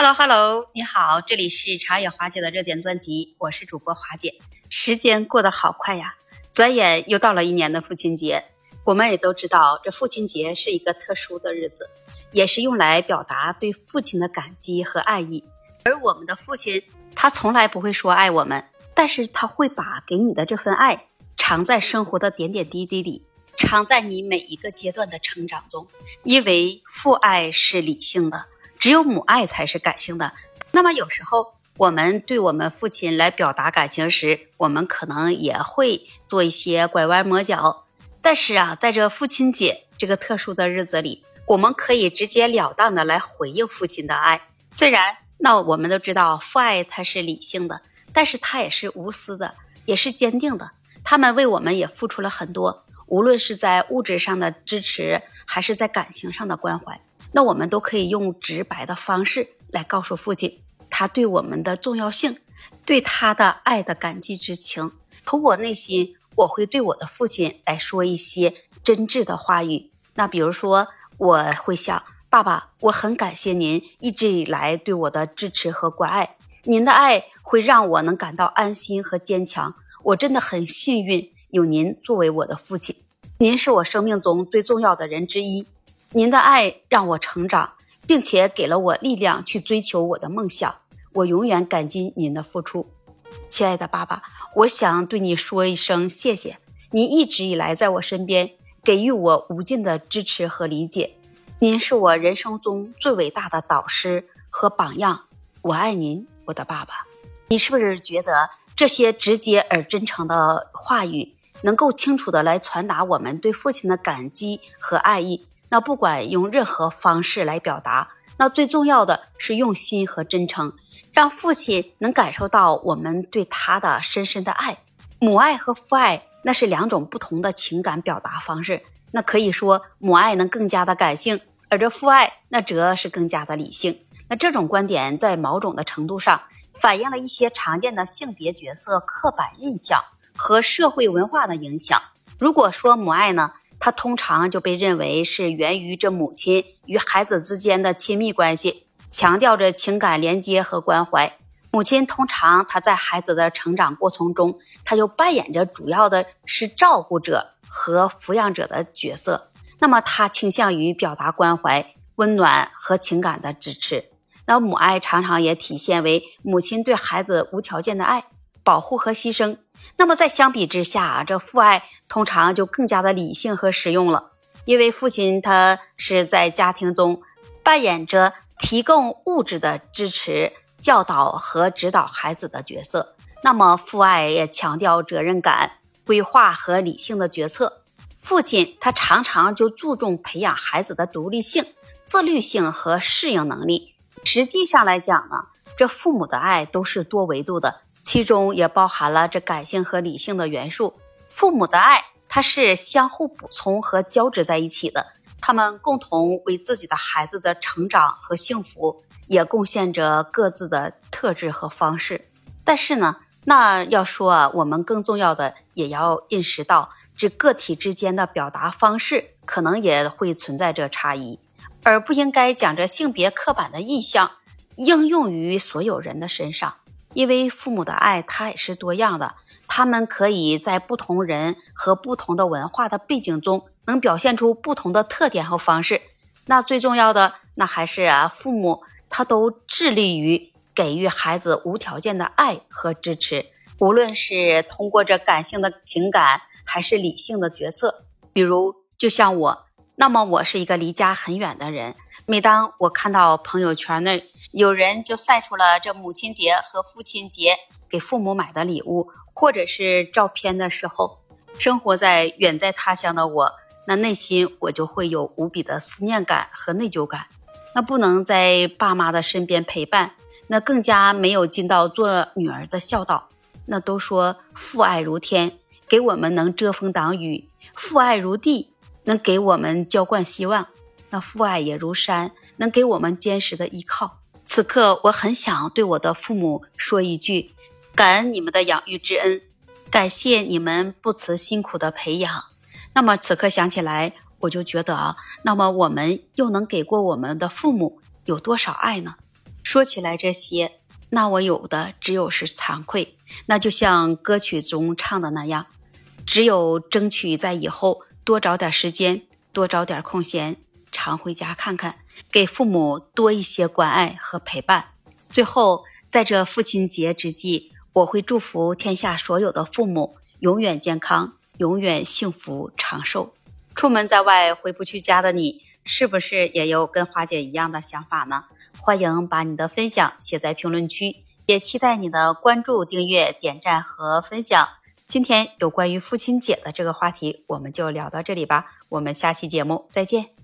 Hello Hello，你好，这里是茶野华姐的热点专辑，我是主播华姐。时间过得好快呀，转眼又到了一年的父亲节。我们也都知道，这父亲节是一个特殊的日子，也是用来表达对父亲的感激和爱意。而我们的父亲，他从来不会说爱我们，但是他会把给你的这份爱藏在生活的点点滴滴里，藏在你每一个阶段的成长中。因为父爱是理性的。只有母爱才是感性的。那么有时候我们对我们父亲来表达感情时，我们可能也会做一些拐弯抹角。但是啊，在这父亲节这个特殊的日子里，我们可以直截了当的来回应父亲的爱。虽然那我们都知道父爱它是理性的，但是它也是无私的，也是坚定的。他们为我们也付出了很多，无论是在物质上的支持，还是在感情上的关怀。那我们都可以用直白的方式来告诉父亲，他对我们的重要性，对他的爱的感激之情。从我内心，我会对我的父亲来说一些真挚的话语。那比如说，我会想，爸爸，我很感谢您一直以来对我的支持和关爱，您的爱会让我能感到安心和坚强。我真的很幸运有您作为我的父亲，您是我生命中最重要的人之一。您的爱让我成长，并且给了我力量去追求我的梦想。我永远感激您的付出，亲爱的爸爸，我想对你说一声谢谢。您一直以来在我身边，给予我无尽的支持和理解。您是我人生中最伟大的导师和榜样。我爱您，我的爸爸。你是不是觉得这些直接而真诚的话语，能够清楚的来传达我们对父亲的感激和爱意？那不管用任何方式来表达，那最重要的是用心和真诚，让父亲能感受到我们对他的深深的爱。母爱和父爱那是两种不同的情感表达方式。那可以说母爱能更加的感性，而这父爱那则是更加的理性。那这种观点在某种的程度上反映了一些常见的性别角色刻板印象和社会文化的影响。如果说母爱呢？它通常就被认为是源于这母亲与孩子之间的亲密关系，强调着情感连接和关怀。母亲通常她在孩子的成长过程中，她就扮演着主要的是照顾者和抚养者的角色。那么她倾向于表达关怀、温暖和情感的支持。那母爱常常也体现为母亲对孩子无条件的爱。保护和牺牲，那么在相比之下啊，这父爱通常就更加的理性和实用了，因为父亲他是在家庭中扮演着提供物质的支持、教导和指导孩子的角色。那么父爱也强调责任感、规划和理性的决策。父亲他常常就注重培养孩子的独立性、自律性和适应能力。实际上来讲呢，这父母的爱都是多维度的。其中也包含了这感性和理性的元素。父母的爱，它是相互补充和交织在一起的。他们共同为自己的孩子的成长和幸福，也贡献着各自的特质和方式。但是呢，那要说啊，我们更重要的也要认识到，这个体之间的表达方式可能也会存在着差异，而不应该将这性别刻板的印象应用于所有人的身上。因为父母的爱，它也是多样的，他们可以在不同人和不同的文化的背景中，能表现出不同的特点和方式。那最重要的，那还是啊，父母他都致力于给予孩子无条件的爱和支持，无论是通过这感性的情感，还是理性的决策。比如，就像我，那么我是一个离家很远的人。每当我看到朋友圈内有人就晒出了这母亲节和父亲节给父母买的礼物，或者是照片的时候，生活在远在他乡的我，那内心我就会有无比的思念感和内疚感。那不能在爸妈的身边陪伴，那更加没有尽到做女儿的孝道。那都说父爱如天，给我们能遮风挡雨；父爱如地，能给我们浇灌希望。那父爱也如山，能给我们坚实的依靠。此刻，我很想对我的父母说一句：感恩你们的养育之恩，感谢你们不辞辛苦的培养。那么，此刻想起来，我就觉得啊，那么我们又能给过我们的父母有多少爱呢？说起来这些，那我有的只有是惭愧。那就像歌曲中唱的那样，只有争取在以后多找点时间，多找点空闲，常回家看看，给父母多一些关爱和陪伴。最后，在这父亲节之际，我会祝福天下所有的父母永远健康，永远幸福长寿。出门在外回不去家的你，是不是也有跟花姐一样的想法呢？欢迎把你的分享写在评论区，也期待你的关注、订阅、点赞和分享。今天有关于父亲节的这个话题，我们就聊到这里吧。我们下期节目再见。